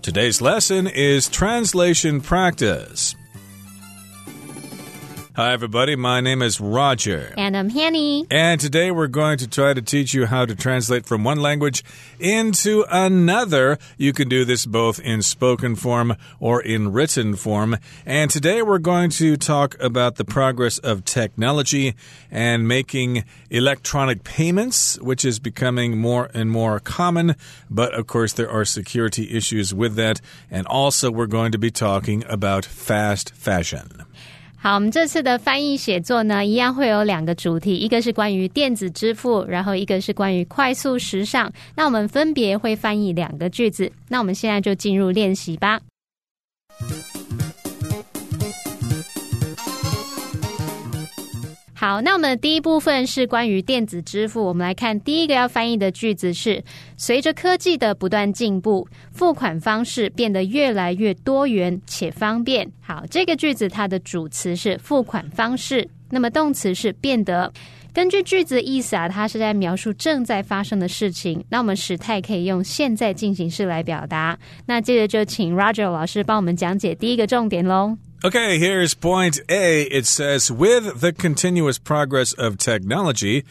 Today's lesson is translation practice. Hi, everybody. My name is Roger. And I'm Hanny. And today we're going to try to teach you how to translate from one language into another. You can do this both in spoken form or in written form. And today we're going to talk about the progress of technology and making electronic payments, which is becoming more and more common. But of course, there are security issues with that. And also, we're going to be talking about fast fashion. 好，我们这次的翻译写作呢，一样会有两个主题，一个是关于电子支付，然后一个是关于快速时尚。那我们分别会翻译两个句子。那我们现在就进入练习吧。好，那我们的第一部分是关于电子支付。我们来看第一个要翻译的句子是：随着科技的不断进步，付款方式变得越来越多元且方便。好，这个句子它的主词是付款方式，那么动词是变得。根据句子的意思啊，它是在描述正在发生的事情。那我们时态可以用现在进行式来表达。那接着就请 Roger 老师帮我们讲解第一个重点喽。Okay, here's point A. It says, with the continuous progress of technology,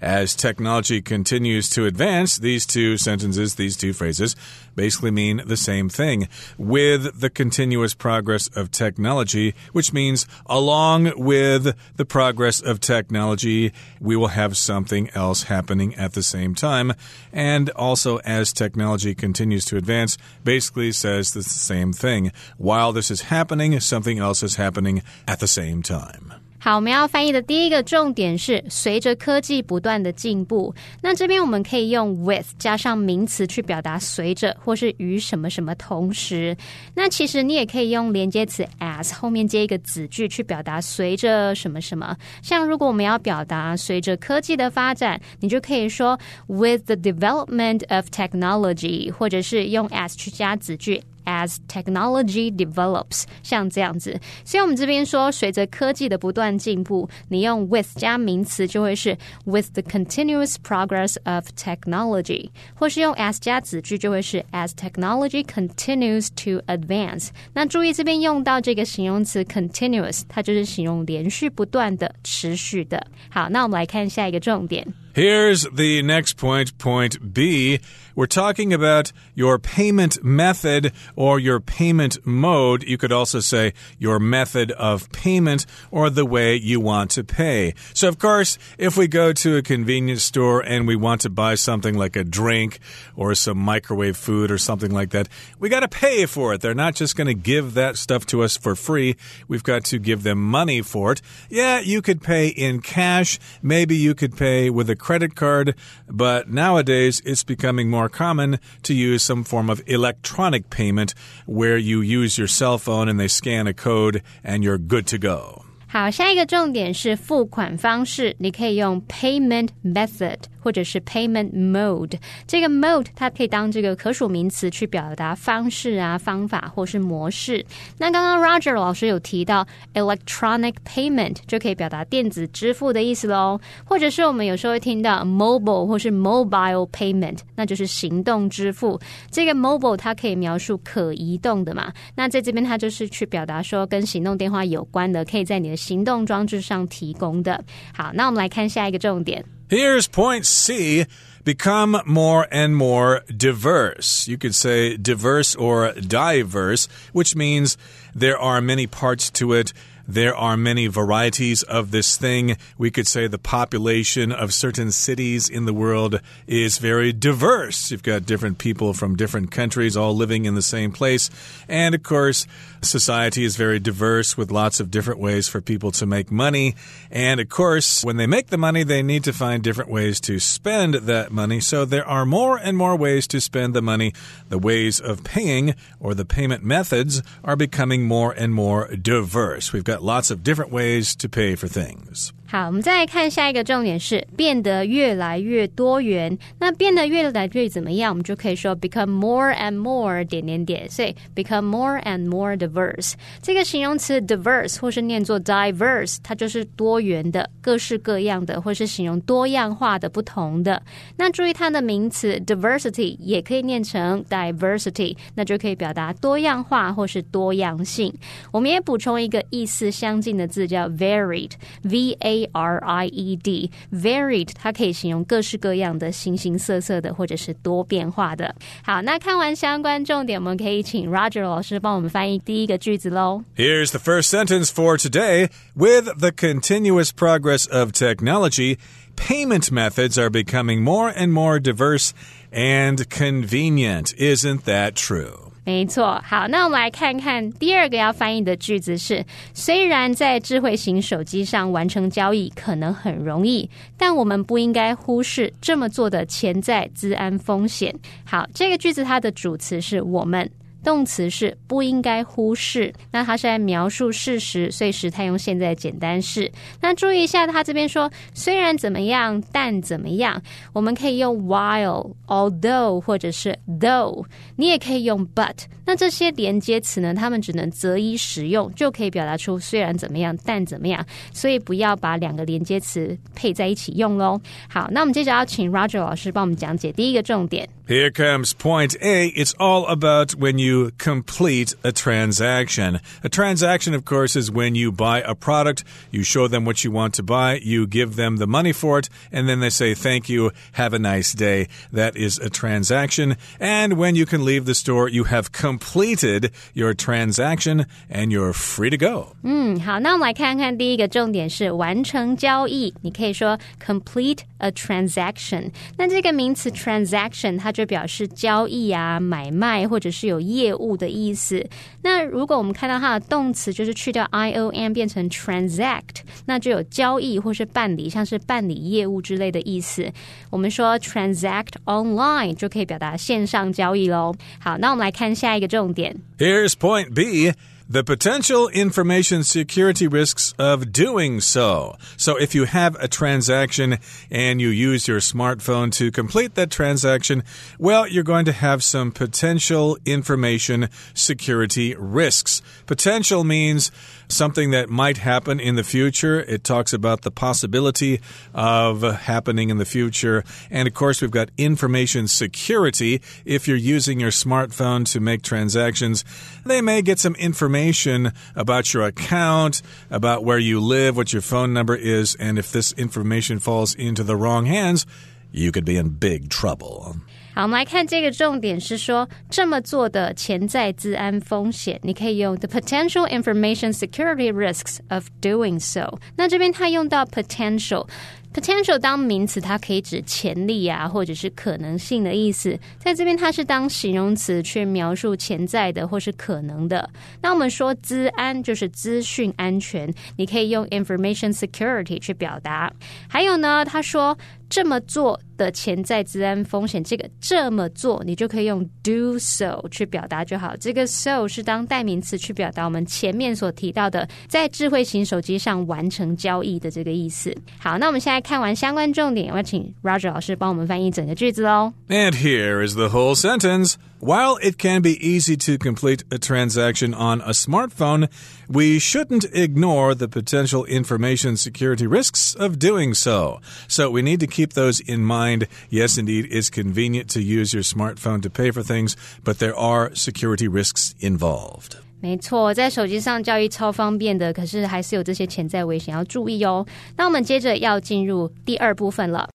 as technology continues to advance, these two sentences, these two phrases, basically mean the same thing. With the continuous progress of technology, which means along with the progress of technology, we will have something else happening at the same time. And also, as technology continues to advance, basically says the same thing. While this is happening, something else is happening at the same time. 好，我们要翻译的第一个重点是随着科技不断的进步。那这边我们可以用 with 加上名词去表达随着或是与什么什么同时。那其实你也可以用连接词 as 后面接一个子句去表达随着什么什么。像如果我们要表达随着科技的发展，你就可以说 with the development of technology，或者是用 as 去加子句。As technology develops，像这样子，所以我们这边说，随着科技的不断进步，你用 with 加名词就会是 with the continuous progress of technology，或是用 as 加子句就会是 as technology continues to advance。那注意这边用到这个形容词 continuous，它就是形容连续不断的、持续的。好，那我们来看下一个重点。Here's the next point, point B. We're talking about your payment method or your payment mode. You could also say your method of payment or the way you want to pay. So, of course, if we go to a convenience store and we want to buy something like a drink or some microwave food or something like that, we got to pay for it. They're not just going to give that stuff to us for free. We've got to give them money for it. Yeah, you could pay in cash. Maybe you could pay with a credit card, but nowadays it's becoming more common to use some form of electronic payment where you use your cell phone and they scan a code and you're good to go. 好，下一个重点是付款方式，你可以用 payment method 或者是 payment mode。这个 mode 它可以当这个可数名词去表达方式啊、方法或是模式。那刚刚 Roger 老师有提到 electronic payment 就可以表达电子支付的意思喽，或者是我们有时候会听到 mobile 或是 mobile payment，那就是行动支付。这个 mobile 它可以描述可移动的嘛？那在这边它就是去表达说跟行动电话有关的，可以在你的行动装置上提供的。好，那我们来看下一个重点。Here's point C become more and more diverse. You could say diverse or diverse, which means there are many parts to it. There are many varieties of this thing. We could say the population of certain cities in the world is very diverse. You've got different people from different countries all living in the same place. And of course, society is very diverse with lots of different ways for people to make money. And of course, when they make the money, they need to find different ways to spend that money. So there are more and more ways to spend the money. The ways of paying or the payment methods are becoming more and more diverse. We've got lots of different ways to pay for things. 好，我们再来看下一个重点是变得越来越多元。那变得越来越怎么样？我们就可以说 become more and more 点点点。所以 become more and more diverse 这个形容词 diverse 或是念作 diverse，它就是多元的、各式各样的，或是形容多样化的、不同的。那注意它的名词 diversity 也可以念成 diversity，那就可以表达多样化或是多样性。我们也补充一个意思相近的字叫 varied，v a A R I E D varied，它可以形容各式各样的、形形色色的，或者是多变化的。好，那看完相关重点，我们可以请 Roger 老师帮我们翻译第一个句子喽。Here's the first sentence for today. With the continuous progress of technology, payment methods are becoming more and more diverse and convenient. Isn't that true? 没错，好，那我们来看看第二个要翻译的句子是：虽然在智慧型手机上完成交易可能很容易，但我们不应该忽视这么做的潜在治安风险。好，这个句子它的主词是我们。动词是不应该忽视，那它是在描述事实，所以时态用现在简单式。那注意一下，它这边说虽然怎么样，但怎么样，我们可以用 while、although 或者是 though，你也可以用 but。那这些连接词呢，它们只能择一使用，就可以表达出虽然怎么样，但怎么样。所以不要把两个连接词配在一起用喽。好，那我们接着要请 Roger 老师帮我们讲解第一个重点。Here comes point A. It's all about when you complete a transaction. A transaction, of course, is when you buy a product, you show them what you want to buy, you give them the money for it, and then they say, Thank you, have a nice day. That is a transaction. And when you can leave the store, you have completed your transaction and you're free to go. 嗯，好，那我们来看看第一个重点是完成交易。你可以说 complete a transaction。那这个名词 transaction 它就就表示交易啊、买卖或者是有业 业务的意思。那如果我们看到它的动词，就是去掉 i o n 变成 transact，那就有交易或是办理，像是办理业务之类的意思。我们说 transact online 就可以表达线上交易喽。好，那我们来看下一个重点。Here's point B. the potential information security risks of doing so. So if you have a transaction and you use your smartphone to complete that transaction, well, you're going to have some potential information security risks. Potential means something that might happen in the future. It talks about the possibility of happening in the future. And of course, we've got information security. If you're using your smartphone to make transactions, they may get some information about your account, about where you live, what your phone number is, and if this information falls into the wrong hands, you could be in big trouble. 我们来看这个重点是说，这么做的潜在治安风险，你可以用 the potential information security risks of doing so。那这边它用到 potential。potential 当名词，它可以指潜力啊，或者是可能性的意思。在这边，它是当形容词去描述潜在的或是可能的。那我们说资安就是资讯安全，你可以用 information security 去表达。还有呢，他说。这么做的潜在治安风险，这个这么做你就可以用 do so 去表达就好。这个 so 是当代名词去表达我们前面所提到的在智慧型手机上完成交易的这个意思。好，那我们现在看完相关重点，我要请 Roger 老师帮我们翻译整个句子喽。And here is the whole sentence. While it can be easy to complete a transaction on a smartphone, we shouldn't ignore the potential information security risks of doing so. So we need to keep those in mind. Yes, indeed, it's convenient to use your smartphone to pay for things, but there are security risks involved. 没错，在手机上交易超方便的，可是还是有这些潜在危险要注意哦。那我们接着要进入第二部分了。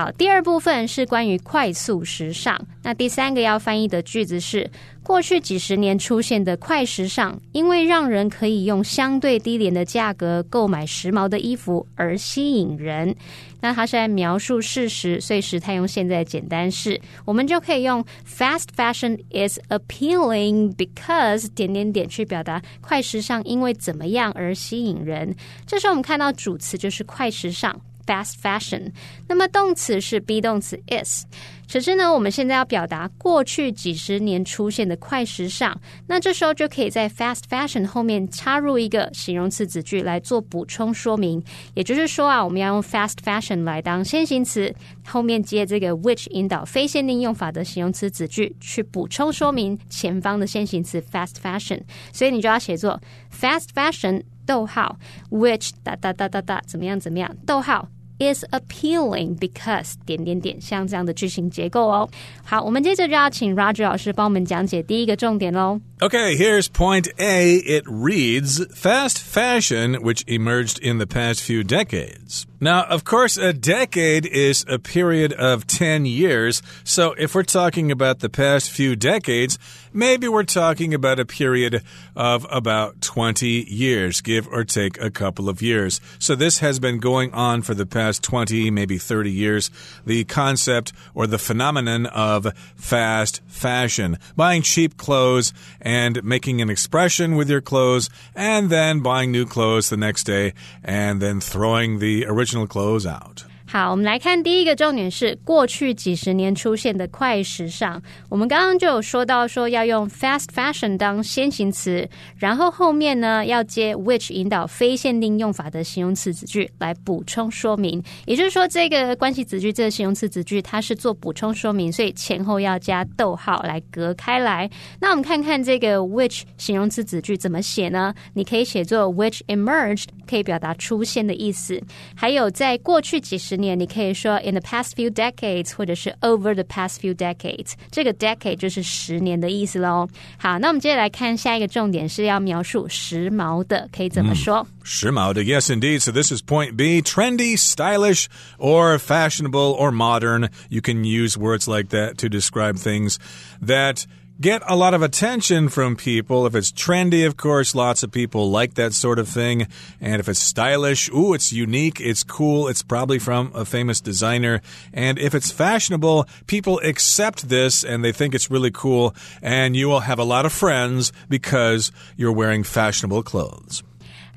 好，第二部分是关于快速时尚。那第三个要翻译的句子是：过去几十年出现的快时尚，因为让人可以用相对低廉的价格购买时髦的衣服而吸引人。那它是在描述事实，所以时态用现在简单式，我们就可以用 Fast fashion is appealing because 点点点去表达快时尚因为怎么样而吸引人。这时候我们看到主词就是快时尚。Fast fashion。那么动词是 be 动词 is。可是呢，我们现在要表达过去几十年出现的快时尚，那这时候就可以在 fast fashion 后面插入一个形容词子句来做补充说明。也就是说啊，我们要用 fast fashion 来当先行词，后面接这个 which 引导非限定用法的形容词子句，去补充说明前方的先行词 fast fashion。所以你就要写作 fast fashion 逗号 which 哒哒哒哒哒怎么样怎么样逗号。is appealing because 点点点，像这样的句型结构哦。好，我们接着就要请 Roger 老师帮我们讲解第一个重点喽。Okay, here's point A. It reads fast fashion, which emerged in the past few decades. now, of course, a decade is a period of 10 years. So if we're talking about the past few decades, maybe we're talking about a period of about 20 years, give or take a couple of years. So this has been going on for the past 20, maybe 30 years. The concept or the phenomenon of fast fashion, buying cheap clothes and making an expression with your clothes and then buying new clothes the next day and then throwing the original original clothes out. 好，我们来看第一个重点是过去几十年出现的快时尚。我们刚刚就有说到，说要用 fast fashion 当先行词，然后后面呢要接 which 引导非限定用法的形容词子句来补充说明。也就是说，这个关系子句，这个形容词子句，它是做补充说明，所以前后要加逗号来隔开来。那我们看看这个 which 形容词子句怎么写呢？你可以写作 which emerged，可以表达出现的意思。还有在过去几十年，你可以说 in the past few decades，或者是 over the past few decades。这个 decade 就是十年的意思喽。好，那我们接着来看下一个重点是要描述时髦的，可以怎么说？时髦的，yes indeed. So this is point B: trendy, stylish, or fashionable, or modern. You can use words like that to describe things that get a lot of attention from people. If it's trendy, of course, lots of people like that sort of thing. And if it's stylish, ooh, it's unique, it's cool, it's probably from a famous designer. And if it's fashionable, people accept this and they think it's really cool. And you will have a lot of friends because you're wearing fashionable clothes.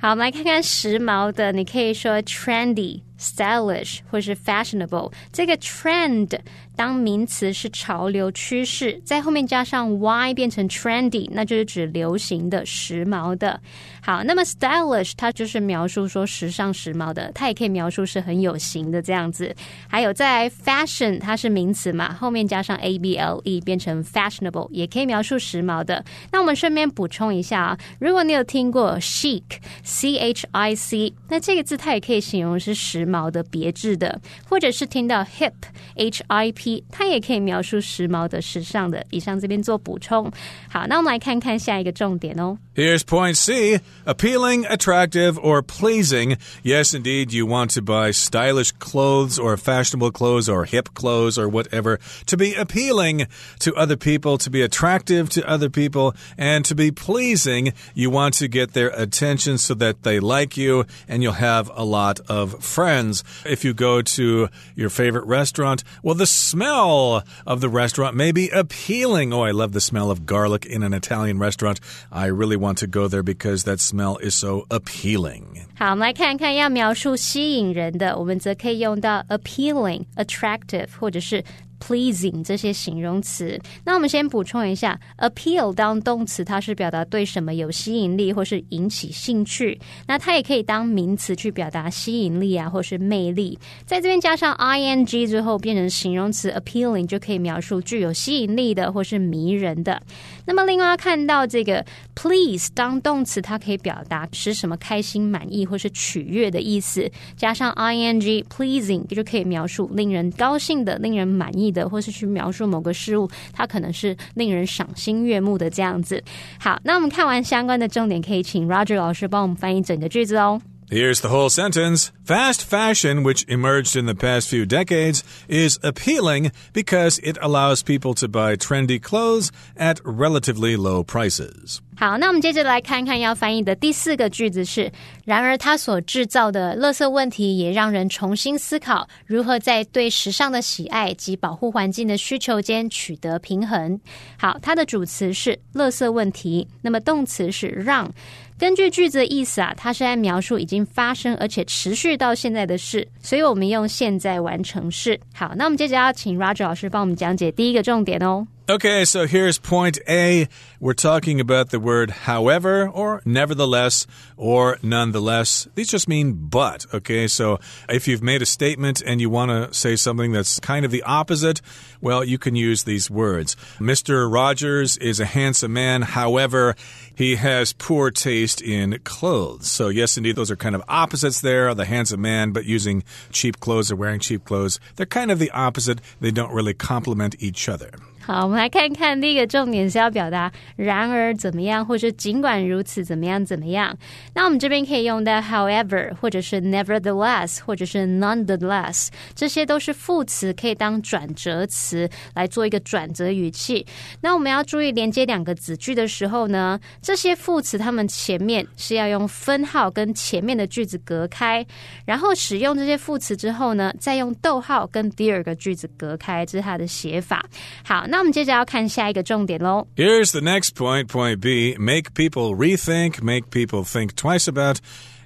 好，我们来看看时髦的，你可以说 trendy、 Stylish 或是 fashionable。这个 trend 当名词是潮流趋势，在后面加上 y 变成 trendy，那就是指流行的、时髦的。好，那么 stylish 它就是描述说时尚、时髦的，它也可以描述是很有型的这样子。还有在 fashion 它是名词嘛，后面加上 a b l e 变成 fashionable，也可以描述时髦的。那我们顺便补充一下啊，如果你有听过 chic c h i c，那这个字它也可以形容是时髦的、别致的，或者是听到 hip h i p，它也可以描述时髦的、时尚的。以上这边做补充。好，那我们来看看下一个重点哦。Here's point C appealing, attractive, or pleasing. Yes, indeed, you want to buy stylish clothes or fashionable clothes or hip clothes or whatever to be appealing to other people, to be attractive to other people, and to be pleasing. You want to get their attention so that they like you and you'll have a lot of friends. If you go to your favorite restaurant, well, the smell of the restaurant may be appealing. Oh, I love the smell of garlic in an Italian restaurant. I really want to go there because that smell is so appealing. 好，我们来看看要描述吸引人的，我们则可以用到 appealing、attractive 或者是 pleasing 这些形容词。那我们先补充一下，appeal 当动词，它是表达对什么有吸引力或是引起兴趣。那它也可以当名词去表达吸引力啊，或是魅力。在这边加上 ing 之后，变成形容词 appealing，就可以描述具有吸引力的或是迷人的。那么另外看到这个 please 当动词，它可以表达使什么开心、满意或是取悦的意思。加上 ing pleasing 就可以描述令人高兴的、令人满意。的，或是去描述某个事物，它可能是令人赏心悦目的这样子。好，那我们看完相关的重点，可以请 Roger 老师帮我们翻译整个句子哦。Here's the whole sentence. Fast fashion, which emerged in the past few decades, is appealing because it allows people to buy trendy clothes at relatively low prices. 好，那我们接着来看看要翻译的第四个句子是：然而，它所制造的垃圾问题也让人重新思考如何在对时尚的喜爱及保护环境的需求间取得平衡。好，它的主词是垃圾问题，那么动词是让。 根据句子的意思啊，它是在描述已经发生而且持续到现在的事，所以我们用现在完成式。好，那我们接着要请 Roger 老师帮我们讲解第一个重点哦。Okay, so here's point A. We're talking about the word however or nevertheless or nonetheless. These just mean but. Okay, so if you've made a statement and you want to say something that's kind of the opposite, well, you can use these words. Mr. Rogers is a handsome man. However, he has poor taste in clothes. So, yes, indeed, those are kind of opposites there. The handsome man, but using cheap clothes or wearing cheap clothes. They're kind of the opposite. They don't really complement each other. 好，我们来看看第一个重点是要表达然而怎么样，或是尽管如此怎么样怎么样。那我们这边可以用到 however，或者是 nevertheless，或者是 nonetheless，这些都是副词，可以当转折词来做一个转折语气。那我们要注意连接两个子句的时候呢，这些副词它们前面是要用分号跟前面的句子隔开，然后使用这些副词之后呢，再用逗号跟第二个句子隔开，这是它的写法。好。那我们接着要看下一个重点喽。Here's the next point, point B. Make people rethink, make people think twice about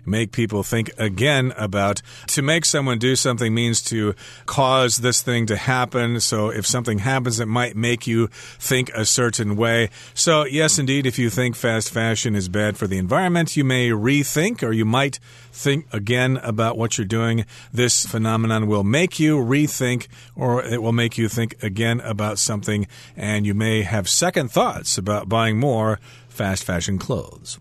make people think again about. To make someone do something means to cause this thing to happen. So if something happens, it might make you think a certain way. So, yes, indeed, if you think fast fashion is bad for the environment, you may rethink or you might think again about what you're doing. This phenomenon will make you rethink or it will make you think again about something, and you may have second thoughts about buying more fast fashion clothes.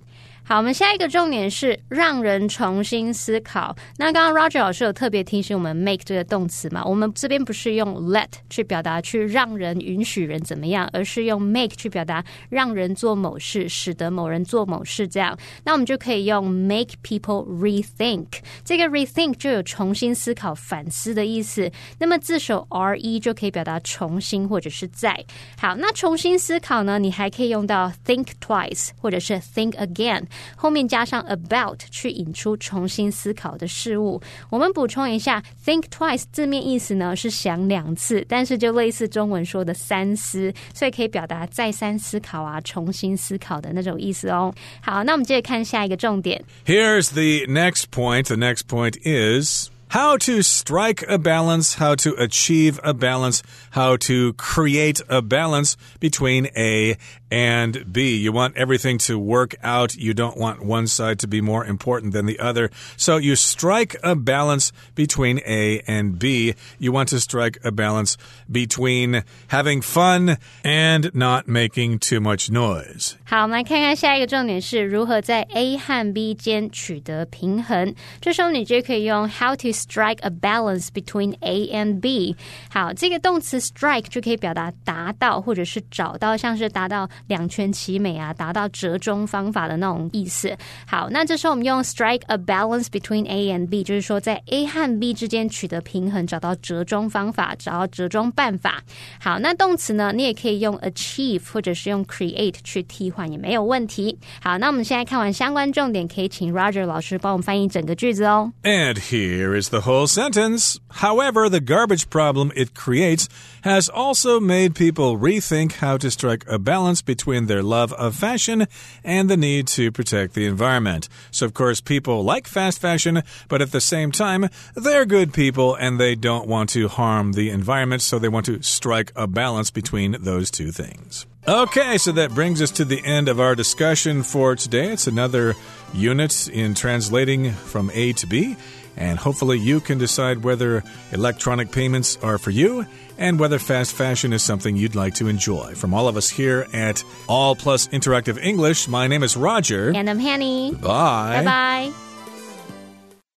好，我们下一个重点是让人重新思考。那刚刚 Roger 老师有特别提醒我们 make 这个动词嘛？我们这边不是用 let 去表达去让人允许人怎么样，而是用 make 去表达让人做某事，使得某人做某事这样。那我们就可以用 make people rethink。这个 rethink 就有重新思考、反思的意思。那么字首 re 就可以表达重新或者是在。好，那重新思考呢？你还可以用到 think twice 或者是 think again。后面加上 about 去引出重新思考的事物。我们补充一下，think twice 字面意思呢是想两次，但是就类似中文说的三思，所以可以表达再三思考啊、重新思考的那种意思哦。好，那我们接着看下一个重点。Here's the next point. The next point is. How to strike a balance, how to achieve a balance, how to create a balance between A and B. You want everything to work out. You don't want one side to be more important than the other. So you strike a balance between A and B. You want to strike a balance between having fun and not making too much noise. 好，我们来看看下一个重点是如何在 A 和 B 间取得平衡。这时候你就可以用 how to strike a balance between A and B。好，这个动词 strike 就可以表达达到或者是找到，像是达到 两全其美啊，达到折中方法的那种意思。好，那这时候我们用 strike a balance between A and B，就是说在 A 和 B 之间取得平衡，找到折中方法，找到折中办法。好，那动词呢，你也可以用 achieve 或者是用 create 去替。换也没有问题。好，那我们现在看完相关重点，可以请 Roger 老师帮我们翻译整个句子哦。And here is the whole sentence. However, the garbage problem it creates has also made people rethink how to strike a balance between their love of fashion and the need to protect the environment. So, of course, people like fast fashion, but at the same time, they're good people and they don't want to harm the environment, so they want to strike a balance between those two things. Okay, so that brings us to the end of our discussion for today. It's another unit in translating from A to B, and hopefully you can decide whether electronic payments are for you and whether fast fashion is something you'd like to enjoy. From all of us here at All Plus Interactive English, my name is Roger. And I'm Hanny. Bye. Bye bye.